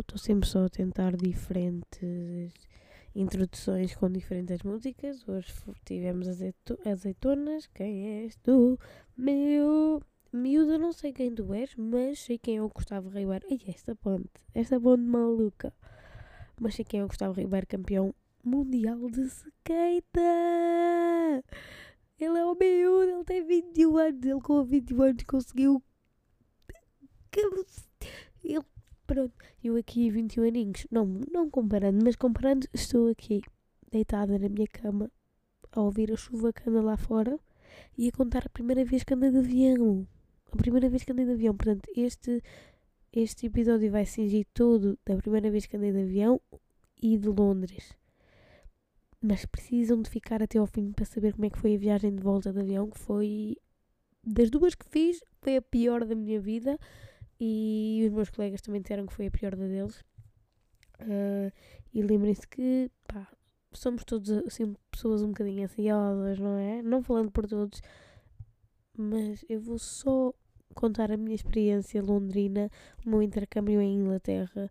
Estou sempre só a tentar diferentes introduções com diferentes músicas. Hoje tivemos azeito azeitonas. Quem és tu? Meu. Miúda, não sei quem tu és, mas sei quem é o Gustavo Ribeiro. Ai, esta ponte, esta ponte maluca. Mas sei quem é o Gustavo Ribeiro, campeão mundial de skate. Ele é o miúdo, ele tem 21 anos. Ele com 21 anos conseguiu. Ele. Pronto, eu aqui 21 aninhos. Não, não comparando, mas comparando, estou aqui deitada na minha cama a ouvir a chuva que anda lá fora e a contar a primeira vez que andei de avião. A primeira vez que andei de avião. Portanto, este, este episódio vai cingir todo da primeira vez que andei de avião e de Londres mas precisam de ficar até ao fim para saber como é que foi a viagem de volta de avião, que foi das duas que fiz, foi a pior da minha vida e os meus colegas também disseram que foi a pior da deles. Uh, e lembrem-se que pá, somos todos assim, pessoas um bocadinho ansiosas, não é? Não falando por todos, mas eu vou só contar a minha experiência londrina, o meu intercâmbio em Inglaterra.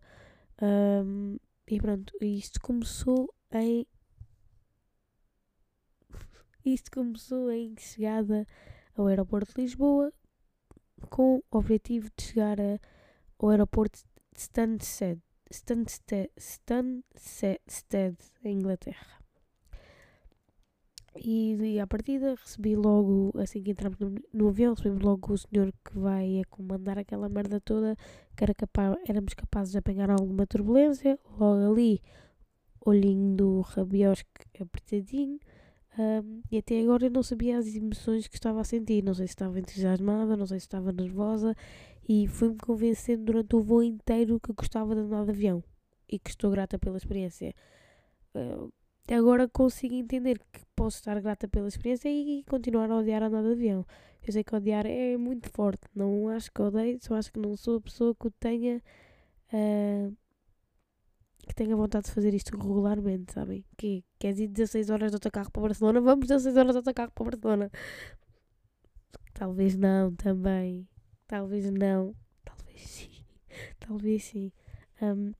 Um, e pronto, isto começou em isto começou em chegada ao aeroporto de Lisboa com o objetivo de chegar ao aeroporto de Stansted, Stansted, Stansted, em Inglaterra. E, e à partida recebi logo, assim que entramos no, no avião, recebemos logo o senhor que vai a comandar aquela merda toda, que era capaz, éramos capazes de apanhar alguma turbulência. Logo ali, olhinho do rabiosque apertadinho. Um, e até agora eu não sabia as emoções que estava a sentir. Não sei se estava entusiasmada, não sei se estava nervosa. E fui-me convencendo durante o voo inteiro que gostava de andar de avião. E que estou grata pela experiência. Uh, agora consigo entender que posso estar grata pela experiência e continuar a odiar andar de avião. Eu sei que odiar é muito forte. Não acho que odeio, só acho que não sou a pessoa que o tenha. Uh, que tenha vontade de fazer isto regularmente, sabem? Que queres ir 16 horas de autocarro para Barcelona? Vamos 16 horas de autocarro para Barcelona. Talvez não, também. Talvez não. Talvez sim. Talvez sim. Um,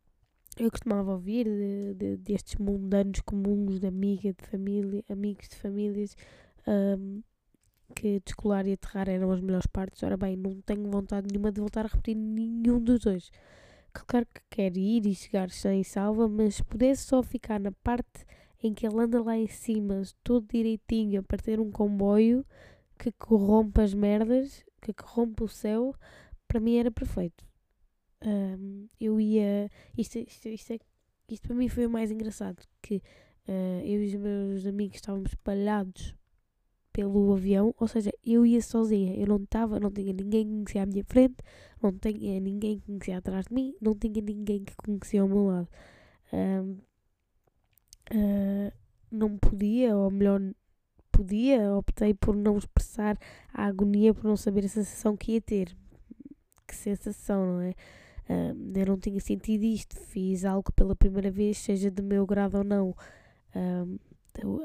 eu costumava ouvir de, de, destes mundanos comuns de amiga, de família, amigos de famílias, um, que descolar e aterrar eram as melhores partes. Ora bem, não tenho vontade nenhuma de voltar a repetir nenhum dos dois claro que quer ir e chegar sem salva, mas se pudesse só ficar na parte em que ele anda lá em cima, todo direitinho, a partir um comboio que corrompe as merdas, que corrompe o céu, para mim era perfeito. Um, eu ia. Isto, isto, isto, é, isto para mim foi o mais engraçado, que uh, eu e os meus amigos estávamos espalhados pelo avião, ou seja, eu ia sozinha, eu não estava, não tinha ninguém que conhecia à minha frente, não tinha ninguém que conhecia atrás de mim, não tinha ninguém que conhecia ao meu lado. Uh, não podia, ou melhor, podia, optei por não expressar a agonia, por não saber a sensação que ia ter. Que sensação, não é? Eu não tinha sentido isto, fiz algo pela primeira vez, seja de meu grado ou não.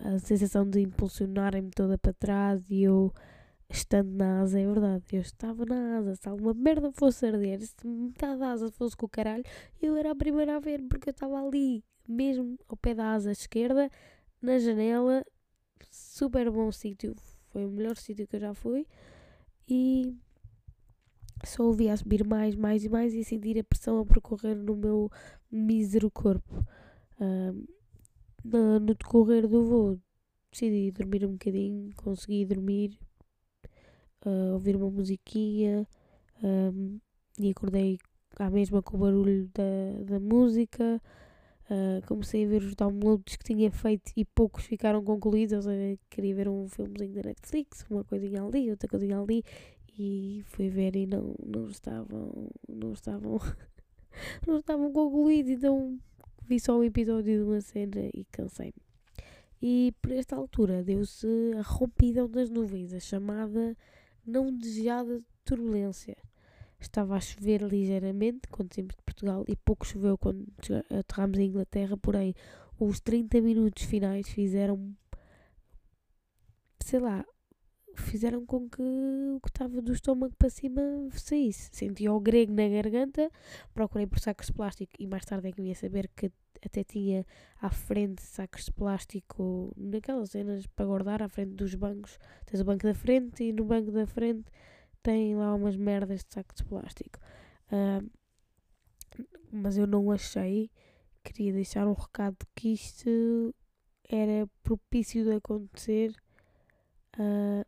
A sensação de impulsionarem-me toda para trás e eu estando na asa, é verdade, eu estava na asa, se alguma merda fosse arder, se metade da asa fosse com o caralho, eu era a primeira a ver, porque eu estava ali, mesmo ao pé da asa esquerda, na janela, super bom sítio, foi o melhor sítio que eu já fui, e só ouvia a subir mais, mais e mais e sentir a pressão a percorrer no meu mísero corpo. Um, no, no decorrer do voo decidi dormir um bocadinho, consegui dormir, uh, ouvir uma musiquinha um, e acordei à mesma com o barulho da, da música. Uh, comecei a ver os downloads que tinha feito e poucos ficaram concluídos. Queria ver um filmezinho da Netflix, uma coisinha ali, outra coisinha ali, e fui ver e não, não estavam, não estavam, não estavam concluídos. Então vi só um episódio de uma cena e cansei-me. E por esta altura deu-se a rompidão das nuvens, a chamada não desejada turbulência. Estava a chover ligeiramente quando saímos de Portugal e pouco choveu quando aterramos em Inglaterra, porém os 30 minutos finais fizeram, sei lá, fizeram com que o que estava do estômago para cima saísse. Sentia o grego na garganta, procurei por sacos de plástico e mais tarde é que eu ia saber que até tinha à frente sacos de plástico naquelas cenas para guardar à frente dos bancos. Tens o banco da frente e no banco da frente tem lá umas merdas de sacos de plástico. Uh, mas eu não achei. Queria deixar um recado que isto era propício de acontecer uh,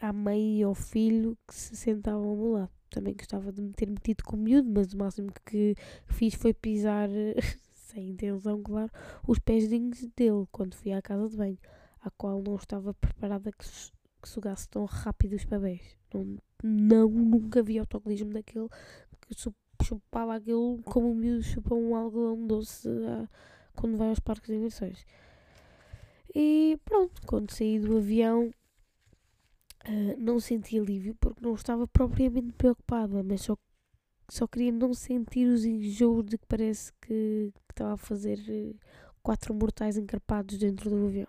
à mãe e ao filho que se sentavam ao meu lado. Também gostava de me ter metido com o miúdo, mas o máximo que fiz foi pisar, sem intenção, claro, os pezinhos dele quando fui à casa de banho, à qual não estava preparada que, que sugasse tão rápido os papéis. Não, não nunca vi autocolismo daquele que chupava aquilo como o miúdo chupa um algodão doce uh, quando vai aos parques de diversões. E pronto, quando saí do avião uh, não senti alívio porque não estava propriamente preocupada, mas só, só queria não sentir os enjoos de que parece que, que estava a fazer uh, quatro mortais encarpados dentro do avião.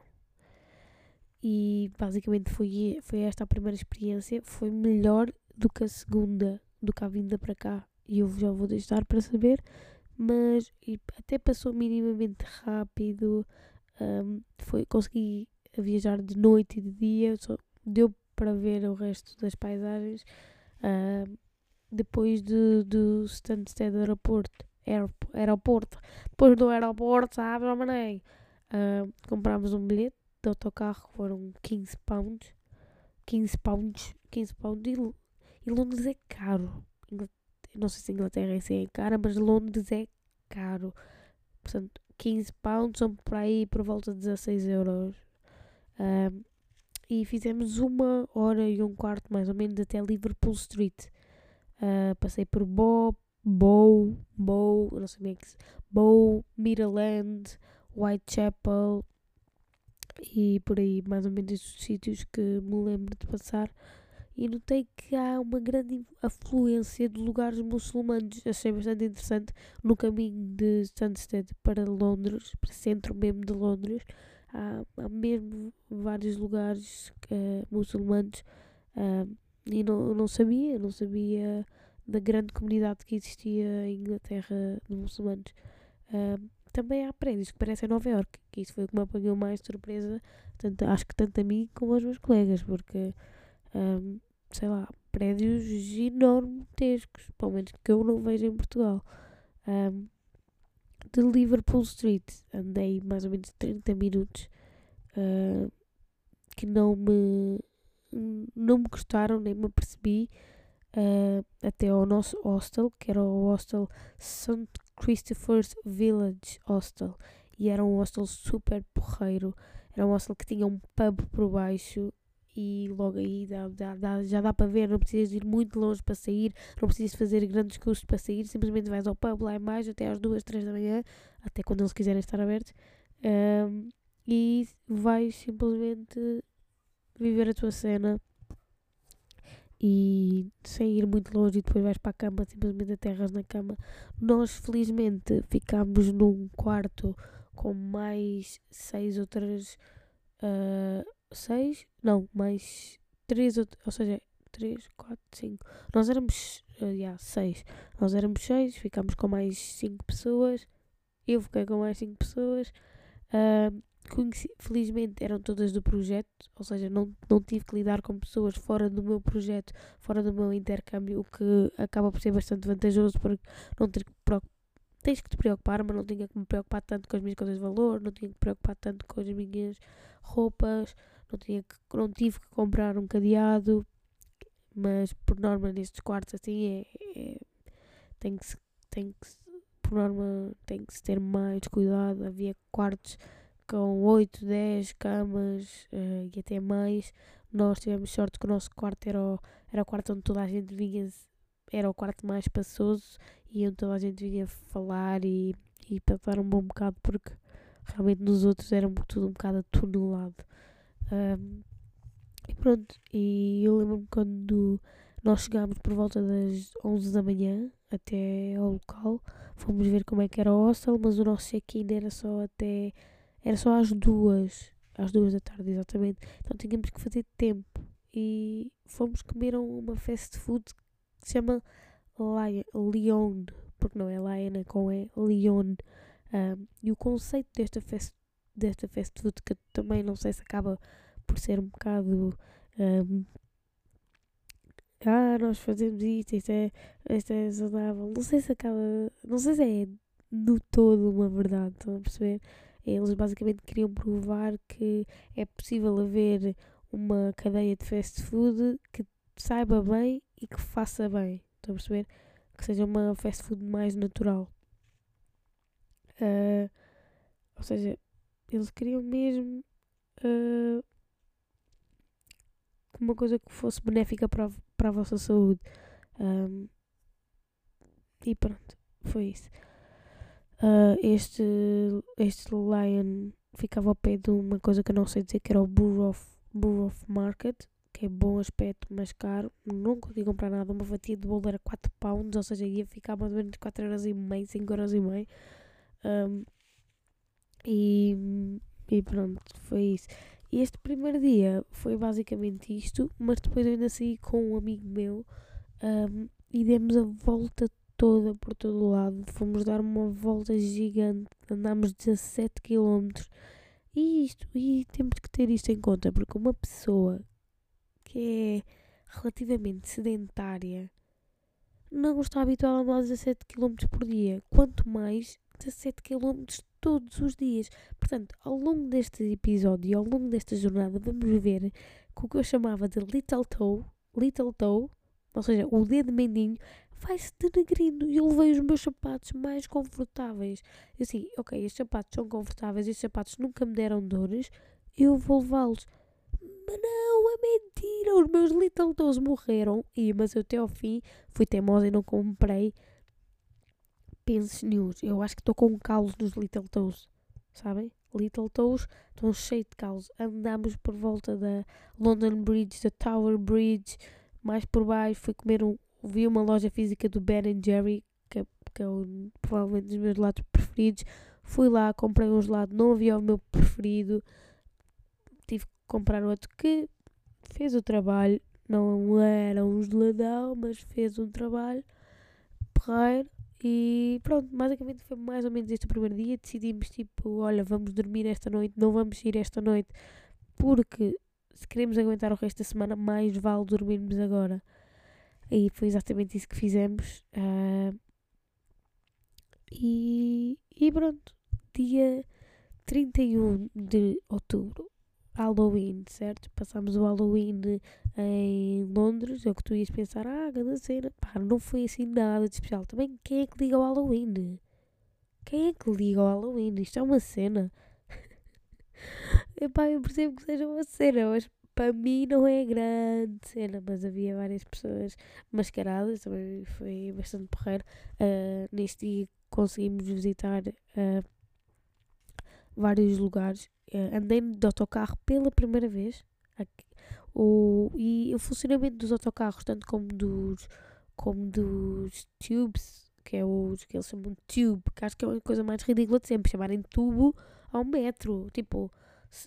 E basicamente foi, foi esta a primeira experiência. Foi melhor do que a segunda, do que a vinda para cá. E eu já vou deixar para saber. Mas até passou minimamente rápido. Um, foi, consegui viajar de noite e de dia. Só deu para ver o resto das paisagens. Uh, depois do, do Stansted Aeroporto, aeroporto, depois do aeroporto, sabe, Romanei, uh, comprámos um bilhete de autocarro, foram 15 pounds, 15 pounds, 15 pounds, e, e Londres é caro, não sei se Inglaterra é cara, mas Londres é caro, portanto, 15 pounds são por aí por volta de 16 euros. Uh, e fizemos uma hora e um quarto mais ou menos até Liverpool Street. Uh, passei por Bow, Bow, Bow, não sei bem é que se, Bow, Midland, Whitechapel e por aí mais ou menos estes sítios que me lembro de passar. E notei que há uma grande afluência de lugares muçulmanos. Achei bastante interessante no caminho de Stansted para Londres, para o centro mesmo de Londres há, há mesmo vários lugares uh, muçulmanos uh, e não, não sabia, não sabia da grande comunidade que existia em Inglaterra de muçulmanos. Uh, também há prédios que parecem Nova York, que isso foi o que me apanhou mais surpresa, tanto, acho que tanto a mim como aos meus colegas, porque, um, sei lá, prédios enormetescos, pelo menos que eu não vejo em Portugal. Um, de Liverpool Street. Andei mais ou menos 30 minutos uh, que não me, não me gostaram, nem me apercebi. Uh, até ao nosso hostel, que era o hostel St. Christopher's Village Hostel. E era um hostel super porreiro. Era um hostel que tinha um pub por baixo e logo aí dá, dá, dá, já dá para ver, não precisas ir muito longe para sair, não precisas fazer grandes custos para sair, simplesmente vais ao pub lá em mais até às duas, três da manhã, até quando eles quiserem estar abertos, um, e vais simplesmente viver a tua cena e sem ir muito longe e depois vais para a cama, simplesmente aterras na cama. Nós felizmente ficámos num quarto com mais seis outras uh, seis, não, mais três, ou seja, três, quatro, cinco. Nós éramos, uh, yeah, seis. Nós éramos seis, ficámos com mais cinco pessoas. Eu fiquei com mais cinco pessoas. Uh, conheci, felizmente eram todas do projeto, ou seja, não, não tive que lidar com pessoas fora do meu projeto, fora do meu intercâmbio, o que acaba por ser bastante vantajoso porque não ter que tens que te preocupar, mas não tinha que me preocupar tanto com as minhas coisas de valor, não tinha que me preocupar tanto com as minhas roupas, não, tinha que, não tive que comprar um cadeado, mas por norma nestes quartos assim é, é tem que se, tem que por norma tem que se ter mais cuidado. Havia quartos com 8, 10 camas uh, e até mais. Nós tivemos sorte que o nosso quarto era o, era o quarto onde toda a gente vinha, era o quarto mais espaçoso e onde toda a gente vinha falar e, e passar um bom bocado porque realmente nos outros era tudo um bocado atunelado. Um, e pronto, e eu lembro-me quando nós chegámos por volta das 11 da manhã até ao local, fomos ver como é que era o hostel, mas o nosso check-in era só até, era só às duas, às duas da tarde exatamente, então tínhamos que fazer tempo e fomos comer uma fast food que se chama Lion, porque não é Lion, é com é Leon. Um, e o conceito desta fast, desta fast food, que também não sei se acaba por ser um bocado. Um, ah, nós fazemos isto, isto é, isto é saudável. Não sei se acaba. Não sei se é no todo uma verdade, estão a perceber? Eles basicamente queriam provar que é possível haver uma cadeia de fast food que saiba bem e que faça bem. Estão a perceber? Que seja uma fast food mais natural. Uh, ou seja, eles queriam mesmo uh, uma coisa que fosse benéfica para a, para a vossa saúde. Um, e pronto, foi isso. Uh, este, este Lion ficava ao pé de uma coisa que eu não sei dizer, que era o Burrough, Burrough Market, que é bom aspecto, mas caro. Não consegui comprar nada. Uma fatia de bolo era 4 pounds, ou seja, ia ficar mais ou menos 4,5€, 5,5€. Um, e, e pronto, foi isso. E este primeiro dia foi basicamente isto, mas depois eu ainda saí com um amigo meu um, e demos a volta toda por todo o lado. Fomos dar uma volta gigante, andámos 17 km. E isto, e temos que ter isto em conta, porque uma pessoa que é relativamente sedentária não está habituada a andar 17 km por dia, quanto mais 17 km todos os dias. Portanto, ao longo deste episódio, ao longo desta jornada, vamos ver que o que eu chamava de Little Toe, Little Toe, ou seja, o dedo mendinho, vai-se denegrindo e eu levei os meus sapatos mais confortáveis. Eu assim, ok, estes sapatos são confortáveis, estes sapatos nunca me deram dores, eu vou levá-los. Mas não, é mentira, os meus Little Toes morreram. E, mas eu até ao fim fui teimosa e não comprei pensos news. Eu acho que estou com calos nos Little Toes, sabem? Little Toes estão cheios de calos. Andamos por volta da London Bridge, da Tower Bridge, mais por baixo. Fui comer um. Vi uma loja física do Ben Jerry, que que é um, provavelmente um dos meus gelados preferidos. Fui lá, comprei um gelado, não havia o meu preferido. Tive que comprar outro que fez o trabalho. Não era um geladão, mas fez um trabalho. E pronto, basicamente foi mais ou menos este o primeiro dia. Decidimos tipo, olha, vamos dormir esta noite, não vamos ir esta noite, porque se queremos aguentar o resto da semana, mais vale dormirmos agora. E foi exatamente isso que fizemos. Uh, e, e pronto, dia 31 de outubro Halloween, certo? Passámos o Halloween em Londres, é o que tu ias pensar, ah, grande cena. Pá, não foi assim nada de especial. Também, quem é que liga ao Halloween? Quem é que liga ao Halloween? Isto é uma cena. Epá, eu percebo que seja uma cena, mas para mim não é grande cena. Mas havia várias pessoas mascaradas, também foi bastante porreiro. Uh, neste dia conseguimos visitar uh, vários lugares uh, andei de autocarro pela primeira vez. Aqui, o, e o funcionamento dos autocarros, tanto como dos, como dos tubes, que é os que eles chamam de tube, que acho que é a coisa mais ridícula de sempre, chamarem tubo ao metro. Tipo,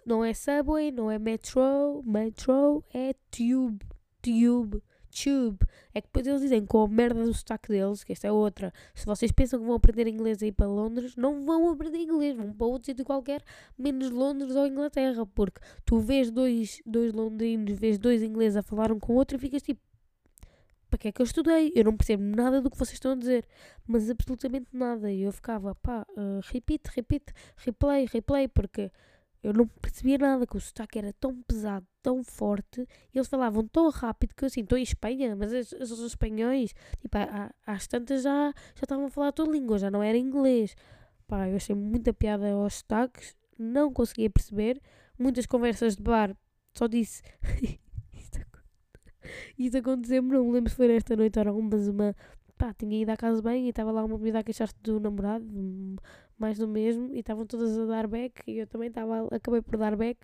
não é subway, não é metro, metro é tube, tube tube. É que depois eles dizem com a merda do sotaque deles, que esta é outra. Se vocês pensam que vão aprender inglês aí para Londres, não vão aprender inglês, vão para outro sítio qualquer, menos Londres ou Inglaterra, porque tu vês dois, dois londrinos, vês dois ingleses a falar um com o outro e ficas tipo. Para que é que eu estudei? Eu não percebo nada do que vocês estão a dizer, mas absolutamente nada. E eu ficava, pá, uh, repeat, repeat, replay, replay, porque eu não percebia nada, que o sotaque era tão pesado, tão forte, eles falavam tão rápido que eu assim, estou em Espanha, mas os, os espanhóis, tipo, às tantas já, já estavam a falar a tua língua, já não era inglês. Pá, eu achei muita piada aos sotaques, não conseguia perceber. Muitas conversas de bar, só disse. Isto aconteceu-me, não me lembro se foi esta noite ou não, mas uma. Pá, tinha ido à casa bem e estava lá uma menina a queixar-se do namorado, mais do mesmo, e estavam todas a dar back, e eu também estava, acabei por dar back,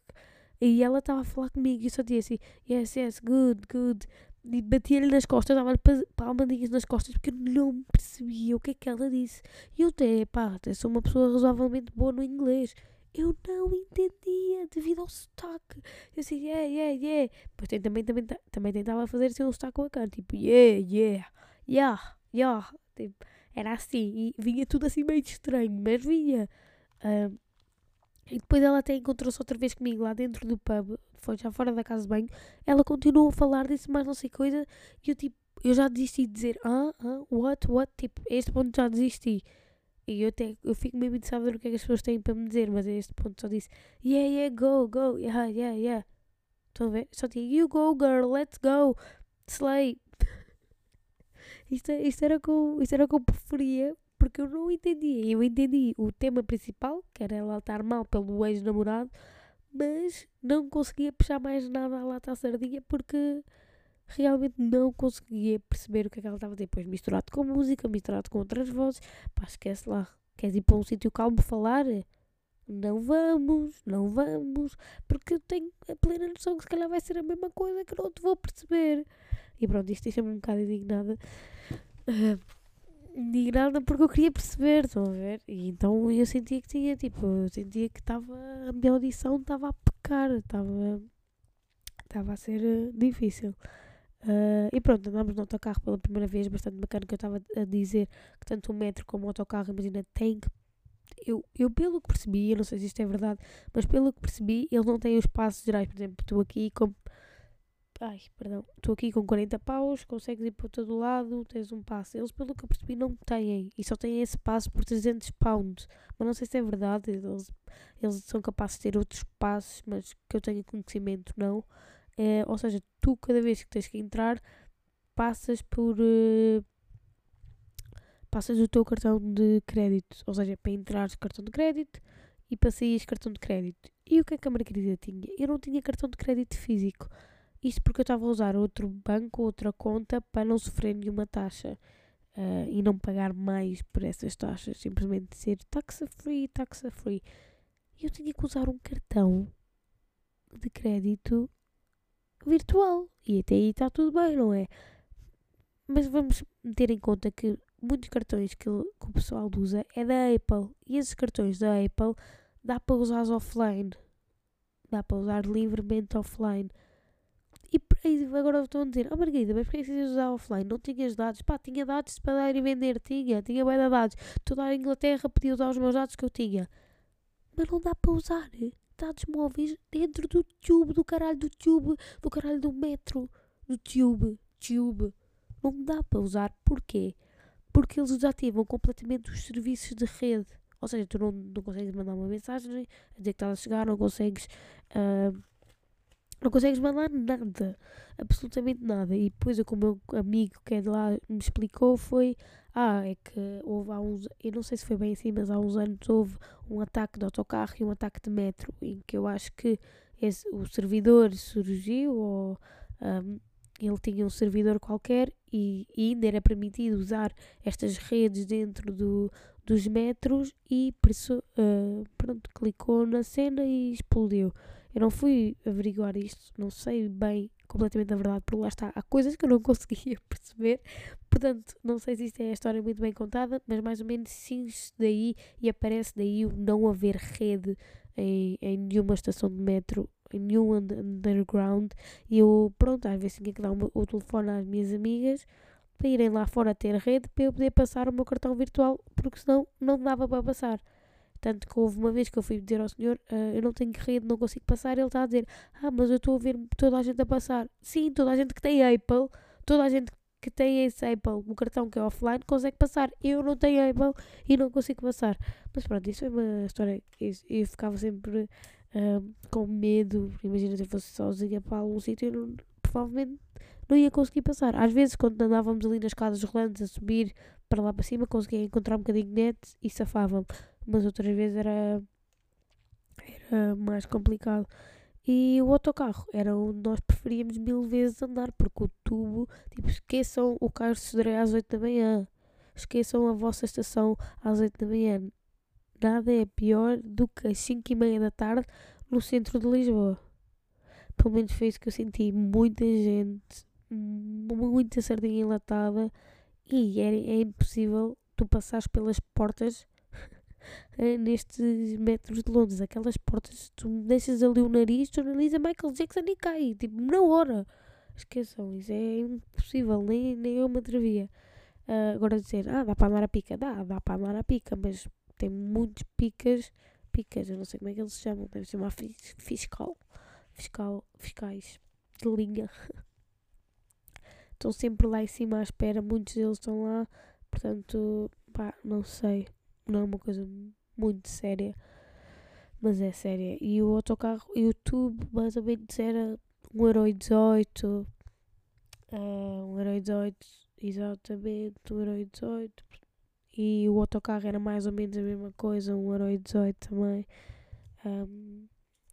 e ela estava a falar comigo, e só disse assim, yes, yes, good, good, e batia-lhe nas costas, dava-lhe palmadinhas nas costas, porque eu não percebia o que é que ela disse. E eu até, pá, até sou uma pessoa razoavelmente boa no inglês, eu não entendia devido ao sotaque. Eu assim, yeah, yeah, yeah. Depois também, também, também tentava fazer assim um sotaque bacana, tipo, yeah, yeah, yeah, yeah. Tipo, era assim, e vinha tudo assim meio estranho, mas vinha. Uh, e depois ela até encontrou-se outra vez comigo lá dentro do pub, foi já fora da casa de banho. Ela continuou a falar, disse mais não sei coisa, e eu tipo, eu já desisti de dizer, ah, ah, what, what, tipo, a este ponto já desisti. E eu, até, eu fico meio interessada no que é que as pessoas têm para me dizer, mas a este ponto só disse, yeah, yeah, go, go, yeah, yeah, yeah. Estão a ver? Só tinha, you go, girl, let's go, slay. isto, isto, era com, isto era o que preferia, porque eu não entendia. Eu entendi o tema principal, que era ela estar mal pelo ex-namorado, mas não conseguia puxar mais nada à lata à sardinha porque realmente não conseguia perceber o que é que ela estava a dizer. Depois misturado com música, misturado com outras vozes, pá, esquece lá. Queres ir para um sítio calmo falar? Não vamos, não vamos, porque eu tenho a plena noção que se calhar vai ser a mesma coisa que não te vou perceber. E pronto, isto deixa-me um bocado indignada. Uh, indignada porque eu queria perceber, estão a ver? E então eu sentia que tinha, tipo, eu sentia que estava, a minha audição estava a pecar, estava, estava a ser uh, difícil. Uh, e pronto, andámos no autocarro pela primeira vez, bastante bacana, que eu estava a dizer que tanto o metro como o autocarro, imagina, tem que. Eu, eu, pelo que percebi, eu não sei se isto é verdade, mas pelo que percebi, eles não têm os passos gerais. Por exemplo, estou aqui com. Ai, perdão. Estou aqui com 40 paus, consegues ir para todo lado, tens um passo. Eles, pelo que eu percebi, não têm. E só têm esse passo por 300 pounds. Mas não sei se é verdade. Eles, eles são capazes de ter outros passos, mas que eu tenha conhecimento, não. É, ou seja, tu cada vez que tens que entrar passas por uh, passas o teu cartão de crédito, ou seja, para entrar cartão de crédito e para sair cartão de crédito. E o que é que a Margarida tinha? Eu não tinha cartão de crédito físico. Isto porque eu estava a usar outro banco, outra conta, para não sofrer nenhuma taxa uh, e não pagar mais por essas taxas, simplesmente ser taxa free, taxa free. E eu tinha que usar um cartão de crédito virtual. E até aí está tudo bem, não é? Mas vamos ter em conta que muitos cartões que, que o pessoal usa é da Apple. E esses cartões da Apple dá para usar offline. Dá para usar livremente offline. E agora estão a dizer, oh Margarida, mas porquê é que precisas usar offline? Não tinhas dados? Pá, tinha dados para dar e vender, tinha, tinha bem dados. Toda a Inglaterra podia usar os meus dados que eu tinha. Mas não dá para usar dados móveis dentro do tube, do caralho do tube, do caralho do metro, do tube, tube. Não dá para usar. Porquê? Porque eles desativam completamente os serviços de rede. Ou seja, tu não, não consegues mandar uma mensagem a dizer que estás a chegar, não consegues. Uh, não consegues mandar nada, absolutamente nada. E depois, o que o meu amigo que é de lá me explicou foi: ah, é que houve há uns. Eu não sei se foi bem assim, mas há uns anos houve um ataque de autocarro e um ataque de metro, em que eu acho que esse, o servidor surgiu ou. Um, ele tinha um servidor qualquer e, e, ainda era permitido usar estas redes dentro do, dos metros e uh, pronto, clicou na cena e explodiu. Eu não fui averiguar isto, não sei bem completamente a verdade, porque lá está, há coisas que eu não conseguia perceber, portanto, não sei se isto é a história muito bem contada, mas mais ou menos cinge daí e aparece daí o não haver rede em, em nenhuma estação de metro, em nenhum underground, e eu, pronto, às vezes tinha que dar o, o telefone às minhas amigas para irem lá fora ter rede para eu poder passar o meu cartão virtual, porque senão não dava para passar. Tanto que houve uma vez que eu fui dizer ao senhor, uh, eu não tenho rede, não consigo passar, ele está a dizer, ah, mas eu estou a ver toda a gente a passar. Sim, toda a gente que tem Apple, toda a gente que tem esse Apple, o cartão que é offline, consegue passar. Eu não tenho Apple e não consigo passar. Mas pronto, isso é uma história. Eu, eu ficava sempre uh, com medo. Imagina se eu fosse sozinha para algum sítio, eu não, provavelmente não ia conseguir passar. Às vezes, quando andávamos ali nas casas rolantes a subir para lá para cima, conseguia encontrar um bocadinho de net e safava-me mas outras vezes era, era mais complicado. E o autocarro era onde nós preferíamos mil vezes andar, porque o tubo, tipo, esqueçam o carro de Sodré às 8 da manhã, esqueçam a vossa estação às 8 da manhã. Nada é pior do que às 5 e meia da tarde no centro de Lisboa. Pelo menos foi isso que eu senti. Muita gente, muita sardinha enlatada e é, é impossível tu passares pelas portas nestes metros de Londres. Aquelas portas, tu deixas ali o nariz, tu analisa Michael Jackson e cai, tipo, na hora. Esqueçam, isso é impossível, nem, nem eu me atrevia. Uh, agora dizer, ah, dá para andar a pica, dá, dá para andar a pica, mas tem muitos picas, picas, eu não sei como é que eles chamam, deve ser uma fiscal, fiscal, fiscais de linha. Estão sempre lá em cima à espera, muitos deles estão lá, portanto, pá, não sei, não é uma coisa muito séria, mas é séria. E o autocarro, YouTube, mais ou menos era 1,18€, uh, 1,18€, exatamente, 1,18€, e o autocarro era mais ou menos a mesma coisa, 1,18€ também. Um,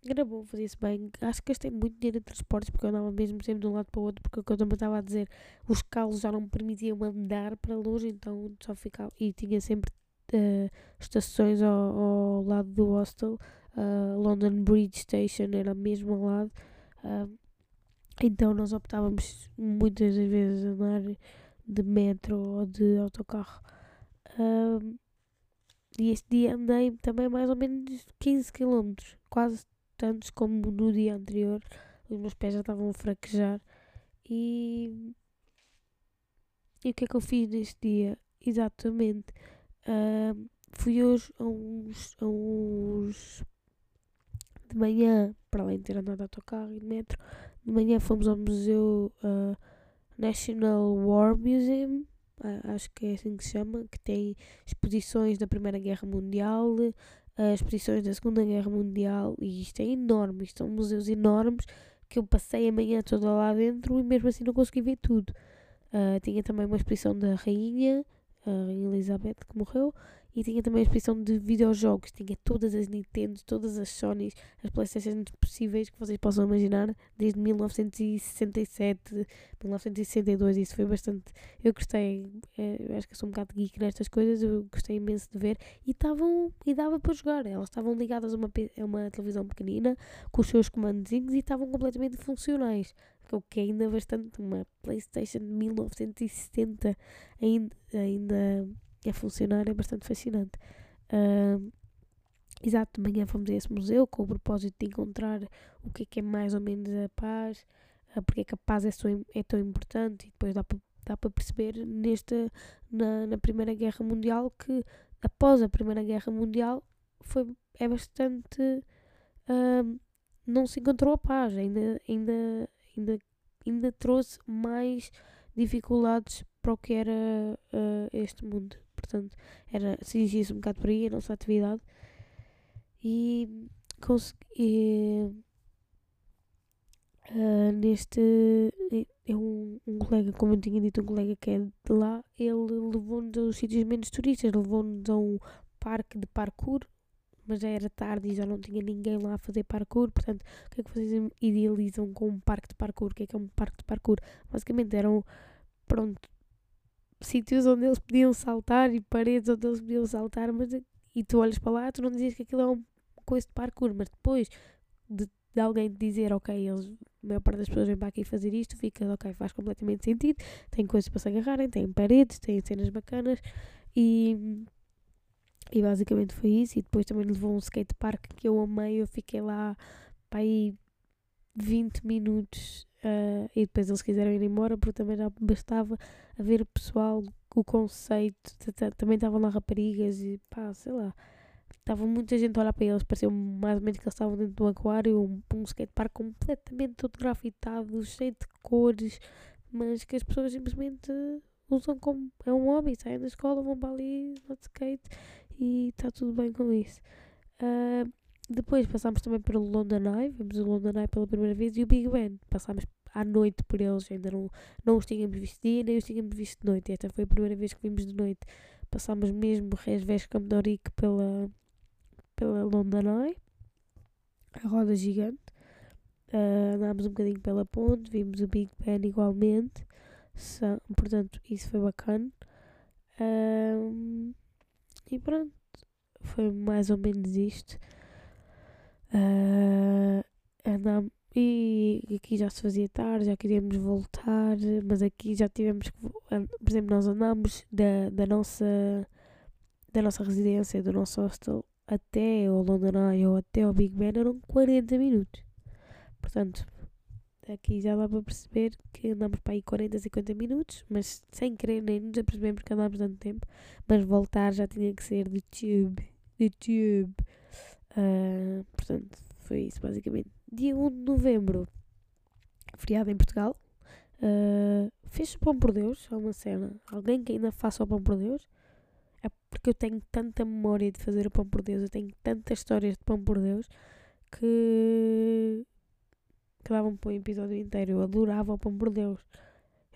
era bom, fazia-se bem. Acho que gastei muito dinheiro em transportes porque eu andava mesmo sempre de um lado para o outro. Porque, como eu estava a dizer, os carros já não me permitiam andar para longe, então só ficava. E tinha sempre uh, estações ao, ao, lado do hostel. Uh, London Bridge Station era mesmo ao lado. Uh, então nós optávamos muitas vezes a andar de metro ou de autocarro. e este dia andei também mais ou menos 15 km, quase tantos como no dia anterior. Os meus pés já estavam a fraquejar. E. E o que é que eu fiz neste dia? Exatamente. Uh, fui hoje a uns, a uns. De manhã, para além de ter andado de autocarro e de metro, de manhã fomos ao Museu uh, National War Museum, uh, acho que é assim que se chama, que tem exposições da Primeira Guerra Mundial, as exposições da Segunda Guerra Mundial, e isto é enorme, isto são museus enormes que eu passei a manhã toda lá dentro e mesmo assim não consegui ver tudo. Uh, tinha também uma exposição da Rainha, a Elizabeth, que morreu, e tinha também a exposição de videojogos. Tinha todas as Nintendo, todas as Sony, as Playstation possíveis que vocês possam imaginar, desde 1967, 1962. Isso foi bastante. Eu gostei, é, eu acho que sou um bocado geek nestas coisas, eu gostei imenso de ver. E estavam, e dava para jogar. Elas estavam ligadas a uma, a uma televisão pequenina, com os seus comandozinhos, e estavam completamente funcionais o que é ainda bastante uma PlayStation de 1970 ainda, ainda a funcionar é bastante fascinante. Uh, exato, de manhã fomos a esse museu com o propósito de encontrar o que é que é mais ou menos a paz, uh, porque é que a paz é, tão, é tão importante e depois dá para dá perceber nesta na, na Primeira Guerra Mundial que após a Primeira Guerra Mundial foi é bastante uh, não se encontrou a paz ainda ainda ainda ainda trouxe mais dificuldades para o que era uh, este mundo portanto, era, cingia-se um bocado por aí a nossa atividade e consegui. Uh, neste é um, um colega, como eu tinha dito, um colega que é de lá, ele levou-nos aos sítios menos turistas, levou-nos a um parque de parkour, mas já era tarde e já não tinha ninguém lá a fazer parkour, portanto, o que é que vocês idealizam com um parque de parkour? O que é que é um parque de parkour? Basicamente eram, pronto, sítios onde eles podiam saltar e paredes onde eles podiam saltar, mas e tu olhas para lá, tu não dizias que aquilo é uma coisa de parkour, mas depois de, de alguém te dizer, ok, eles, a maior parte das pessoas vem para aqui fazer isto, fica, ok, faz completamente sentido, tem coisas para se agarrarem, tem paredes, tem cenas bacanas e, e basicamente foi isso. E depois também levou um skatepark que eu amei, eu fiquei lá para aí 20 minutos uh, e depois eles quiseram ir embora porque também já bastava a ver o pessoal, o conceito, também estavam lá raparigas e pá, sei lá. Estava muita gente a olhar para eles, pareceu mais ou menos que eles estavam dentro do aquário, um, um skatepark completamente todo grafitado, cheio de cores, mas que as pessoas simplesmente usam como é um hobby, saem da escola, vão para ali no skate e está tudo bem com isso. Uh, depois passámos também pelo London Eye, vimos o London Eye pela primeira vez e o Big Ben. Passámos à noite por eles, ainda não, não os tínhamos visto dia, nem os tínhamos visto de noite. Esta foi a primeira vez que vimos de noite. Passámos mesmo Resves Camdoric pela, pela London Eye, a roda gigante. Uh, andámos um bocadinho pela ponte, vimos o Big Ben igualmente. Portanto, isso foi bacana. Uh, e pronto, foi mais ou menos isto. Uh, e aqui já se fazia tarde, já queríamos voltar, mas aqui já tivemos que. Por exemplo, nós andámos da, da nossa da nossa residência, do nosso hostel, até ao London Eye ou até ao Big Ben eram 40 minutos. Portanto, aqui já dá para perceber que andamos para aí 40, 50 minutos, mas sem querer nem nos apercebemos que andámos tanto tempo. Mas voltar já tinha que ser de tube, de tube. Uh, portanto, foi isso basicamente. Dia 1 de novembro, feriado em Portugal. Uh, fez o pão por Deus, é uma cena. Alguém que ainda faça o pão por Deus. É porque eu tenho tanta memória de fazer o pão por Deus, eu tenho tantas histórias de pão por Deus que, que davam para um episódio inteiro. Eu adorava o pão por Deus.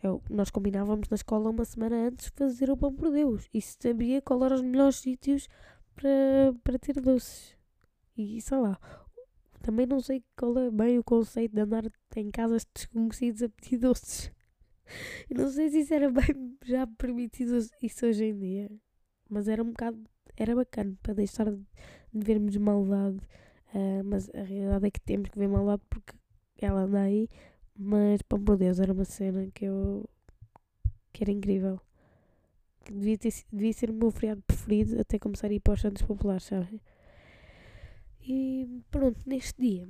Eu, nós combinávamos na escola uma semana antes fazer o pão por Deus e sabia qual eram os melhores sítios para, para ter doces. E sei lá, também não sei qual é bem o conceito de andar em casas desconhecidas a pedir doces. Não sei se isso era bem já permitido isso hoje em dia. Mas era um bocado. Era bacana para deixar de, de vermos maldade. Uh, mas a realidade é que temos que ver maldade porque ela anda aí. Mas, pão por Deus, era uma cena que eu. que era incrível. Que devia, ter, devia ser o meu feriado preferido até começar a ir para os Santos Populares, sabem? E pronto, neste dia,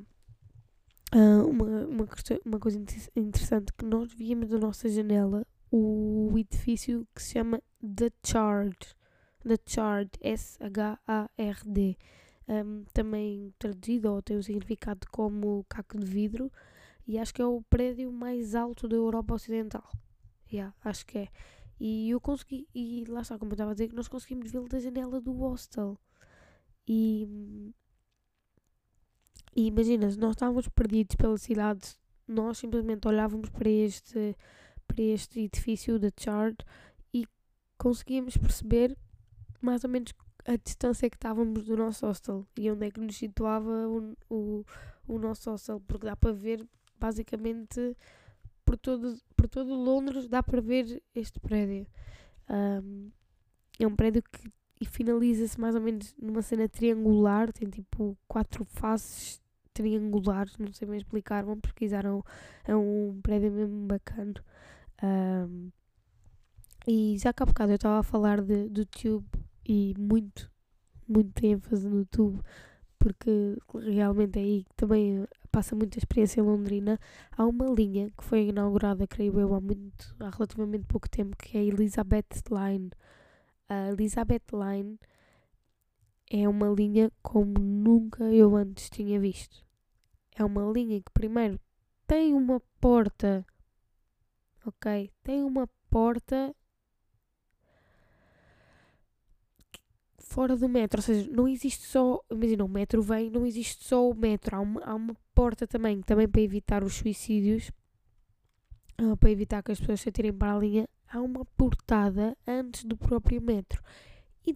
uh, uma, uma, uma coisa interessante que nós víamos da nossa janela o edifício que se chama The Chard. The Chard, S-H-A-R-D. Um, também traduzido ou tem o significado como caco de vidro. E acho que é o prédio mais alto da Europa Ocidental. Yeah, acho que é. E eu consegui, e lá está, como eu estava a dizer, que nós conseguimos vê-lo da janela do hostel. E e imagina, se nós estávamos perdidos pela cidade, nós simplesmente olhávamos para este, para este edifício da Chard e conseguíamos perceber mais ou menos a distância que estávamos do nosso hostel e onde é que nos situava o, o, o nosso hostel, porque dá para ver basicamente por todo, por todo Londres, dá para ver este prédio. Um, é um prédio que finaliza-se mais ou menos numa cena triangular, tem tipo quatro faces triangulares, não sei bem explicar, vão pesquisar, é um, é um prédio mesmo bacana. Um, e já que há bocado eu estava a falar de, do Tube e muito, muito ênfase no Tube, porque realmente é aí que também passa muita experiência londrina. Há uma linha que foi inaugurada, creio eu, há, muito, há relativamente pouco tempo, que é a Elizabeth Line. A Elizabeth Line é uma linha como nunca eu antes tinha visto. É uma linha que primeiro tem uma porta, ok? Tem uma porta fora do metro, ou seja, não existe só, imagina, o metro vem, não existe só o metro, há uma, há uma porta também, também para evitar os suicídios, ah, para evitar que as pessoas se atirem para a linha, há uma portada antes do próprio metro. E,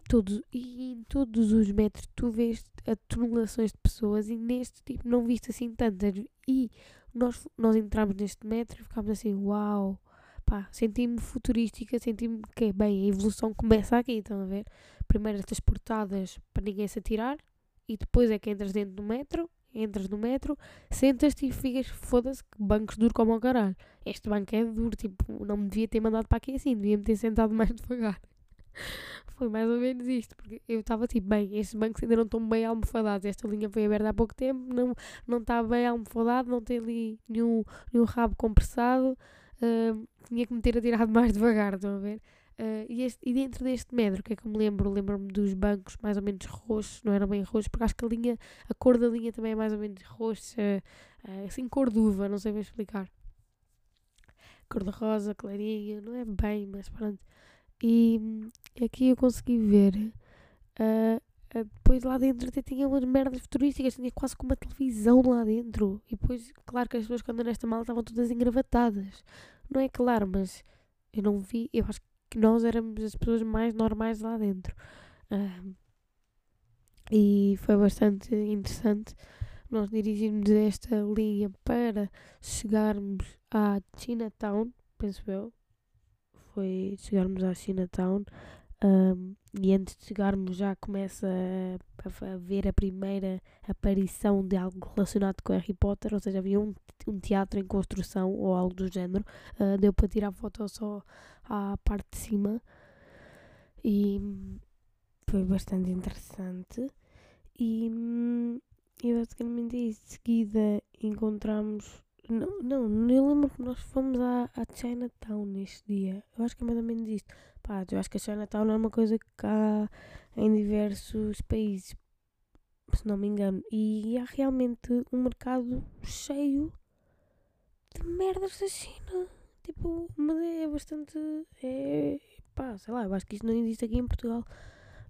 e em todos os metros tu vês atonelações de pessoas e neste tipo não viste assim tantas. E nós, nós entramos neste metro e ficámos assim, uau, pá, senti-me futurística, senti-me que, bem, a evolução começa aqui, estão a ver? Primeiro estas portadas para ninguém se atirar e depois é que entras dentro do metro, entras no metro, sentas-te e ficas, foda-se, que bancos duro como o caralho. Este banco é duro, tipo, não me devia ter mandado para aqui assim, devia-me ter sentado mais devagar. Foi mais ou menos isto, porque eu estava tipo, bem, estes bancos ainda não estão bem almofadados. Esta linha foi aberta há pouco tempo, não, não está bem almofadado, não tem ali nenhum, nenhum rabo compressado. Uh, tinha que me ter atirado mais devagar, estão a ver? Uh, e, este, e, dentro deste metro, o que é que eu me lembro? Lembro-me dos bancos mais ou menos roxos, não eram bem roxos, porque acho que a linha, a cor da linha também é mais ou menos roxa, uh, assim cor de uva, não sei bem explicar. Cor de rosa, clarinha, não é bem, mas pronto. E aqui eu consegui ver. Uh, depois lá dentro até tinha umas merdas futurísticas, tinha quase como uma televisão lá dentro. E depois, claro que as pessoas que andam nesta mala estavam todas engravatadas. Não é claro, mas eu não vi. Eu acho que nós éramos as pessoas mais normais lá dentro. E foi bastante interessante nós dirigirmos esta linha para chegarmos à Chinatown, penso eu, foi chegarmos à Chinatown um, e antes de chegarmos já começa a, a, ver a primeira aparição de algo relacionado com Harry Potter, ou seja, havia um, um teatro em construção ou algo do género. Uh, deu para tirar foto só à parte de cima. E, foi bastante interessante. E, hum, e basicamente. De seguida encontramos. Não, não, eu lembro que nós fomos à, à Chinatown neste dia. Eu acho que é mais ou menos isto. Pá, eu acho que a Chinatown é uma coisa que há em diversos países, se não me engano. E há realmente um mercado cheio de merdas da China. Tipo, mas é bastante. É. pá, sei lá, eu acho que isto não existe aqui em Portugal.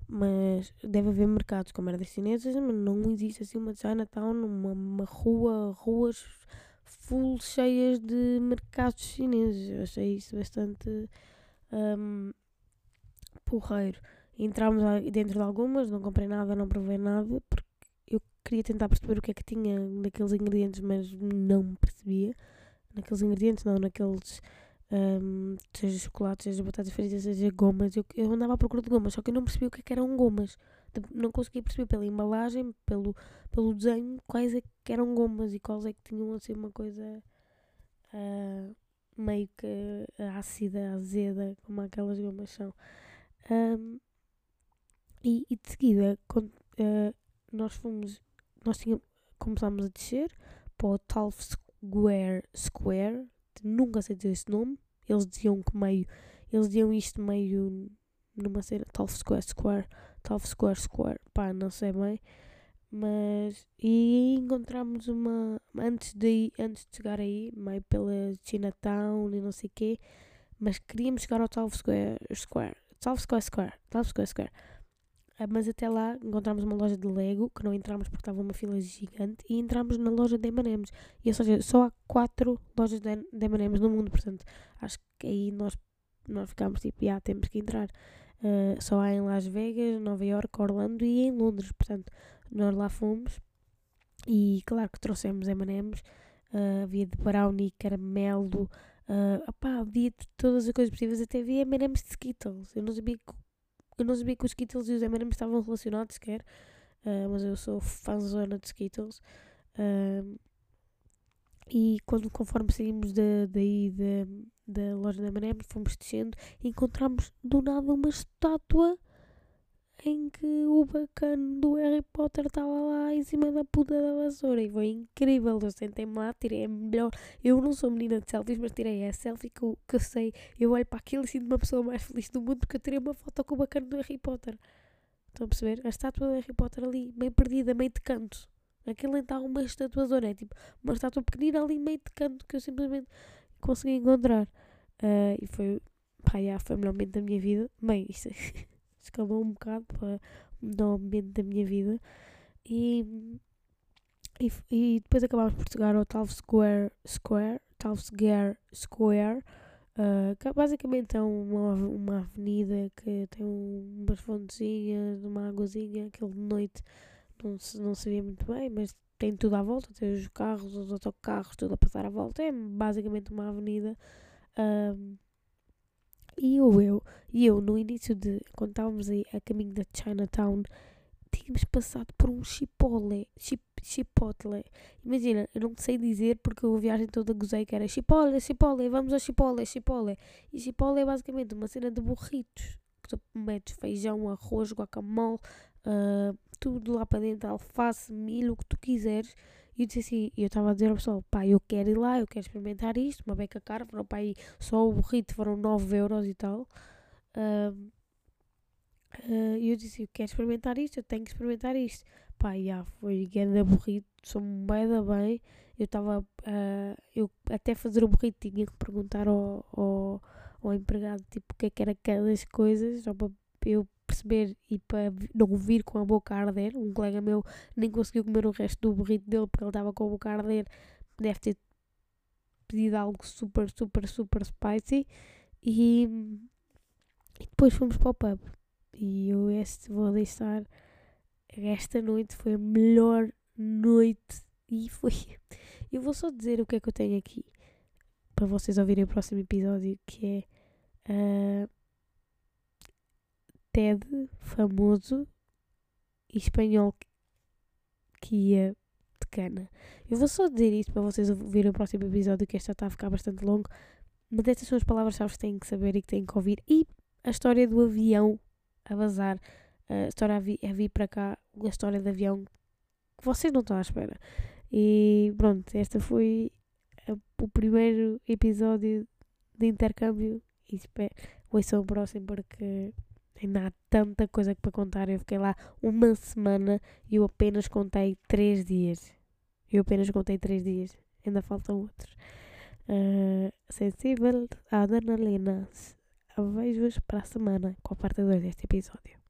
Mas deve haver mercados com merdas chinesas, mas não existe assim uma Chinatown, uma, uma rua, ruas full cheias de mercados chineses. Eu achei isso bastante um, porreiro. Entramos dentro de algumas, não comprei nada, não provei nada, porque eu queria tentar perceber o que é que tinha naqueles ingredientes, mas não percebia. Naqueles ingredientes, não, naqueles um, seja chocolate, seja batatas fritas, seja gomas. Eu, eu andava à procura de gomas, só que eu não percebi o que, é que eram gomas. Não conseguia perceber pela embalagem, pelo, pelo desenho, quais é que eram gomas e quais é que tinham assim uma coisa uh, meio que ácida, azeda, como aquelas gomas são. Um, e, e, de seguida, quando, uh, nós fomos, nós tínhamos, começámos a descer para o Talf Square, Square nunca sei dizer esse nome. Eles diziam que meio, eles diziam isto meio numa cena, Talf Square Square, Talf Square Square, pá, não sei bem. Mas, e encontramos uma, antes de, antes de chegar aí, meio pela Chinatown e não sei o quê, mas queríamos chegar ao Talf Square Square, Talf Square Square, Talf Square Square. Ah, mas até lá encontramos uma loja de Lego que não entramos porque estava uma fila gigante e entramos na loja de M&M's. E ou seja, só há quatro lojas de M&M's no mundo, portanto, acho que aí nós, nós ficámos tipo, já temos que entrar. Uh, só há em Las Vegas, Nova York, Orlando e em Londres, portanto, nós lá fomos e claro que trouxemos M&M's, uh, havia de brownie, caramelo, uh, opá, havia de todas as coisas possíveis, até havia M&M's de Skittles. Eu não sabia que eu não sabia que os Skittles e os M&M's estavam relacionados sequer, uh, mas eu sou fãzona de Skittles. E quando, conforme saímos da, daí da, da loja da M&M's, fomos descendo e encontramos do nada uma estátua em que o bacana do Harry Potter estava lá em cima da puta da vassoura e foi incrível. Eu sentei-me lá, tirei a melhor. Eu não sou menina de selfies, mas tirei a selfie que eu, que eu sei. Eu olho para aquilo e sinto uma pessoa mais feliz do mundo porque eu tirei uma foto com o bacana do Harry Potter. Estão a perceber? A estátua do Harry Potter ali, meio perdida, meio de canto. Aquilo está uma estátua zona, é tipo uma estátua pequenina ali, meio de canto que eu simplesmente consegui encontrar. Uh, e foi, pá, foi o melhor momento da minha vida. Bem, isto. escalou um bocado para o ambiente da minha vida. E, e, e depois acabámos por chegar ao Tal Square, Square, Tal Square, Square uh, que basicamente é uma, uma avenida que tem um, umas fontezinhas, uma águazinha, aquele de noite não se, não se vê muito bem, mas tem tudo à volta, tem os carros, os autocarros, tudo a passar à volta. É basicamente uma avenida. Um, e eu, eu, e eu, no início de, quando estávamos aí a caminho da Chinatown, tínhamos passado por um chipotle, chip, chipotle. Imagina, eu não sei dizer porque a viagem toda gozei que era chipotle, chipotle, vamos ao chipotle, chipotle. E chipotle é basicamente uma cena de burritos. Que tu metes feijão, arroz, guacamole, uh, tudo lá para dentro, alface, milho, o que tu quiseres. E eu disse assim, eu estava a dizer ao pessoal, pá, eu quero ir lá, eu quero experimentar isto, uma beca cara, foram para aí, só o burrito foram 9 euros e tal. Uh, e eu disse, eu quero experimentar isto, eu tenho que experimentar isto. Pá, já foi grande burrito, sou-me bem da bem. Eu estava, uh, eu até fazer o burrito tinha que perguntar ao, ao, ao empregado, tipo, o que é que era cada coisas, só para eu perceber e para não vir com a boca a arder. Um colega meu nem conseguiu comer o resto do burrito dele porque ele estava com a boca a arder. Deve ter pedido algo super, super, super spicy. E, e depois fomos para o pub. E eu este, vou deixar. Esta noite foi a melhor noite. E foi. Eu vou só dizer o que é que eu tenho aqui. Para vocês ouvirem o próximo episódio. Que é. Uh, TED famoso e espanhol que ia de cana. Eu vou só dizer isto para vocês ouvirem o próximo episódio, que esta está a ficar bastante longo. Mas estas são as palavras-chave que têm que saber e que têm que ouvir. E a história do avião a vazar a história a vir, a vir para cá, a história de avião que vocês não estão à espera. E pronto, esta foi o primeiro episódio de intercâmbio e espero, ouçam o próximo porque ainda há tanta coisa para contar. Eu fiquei lá uma semana e eu apenas contei três dias. Eu apenas contei três dias. Ainda faltam outros. Uh, sensível à adrenalina. Vejo-vos para a semana com a parte 2 deste episódio.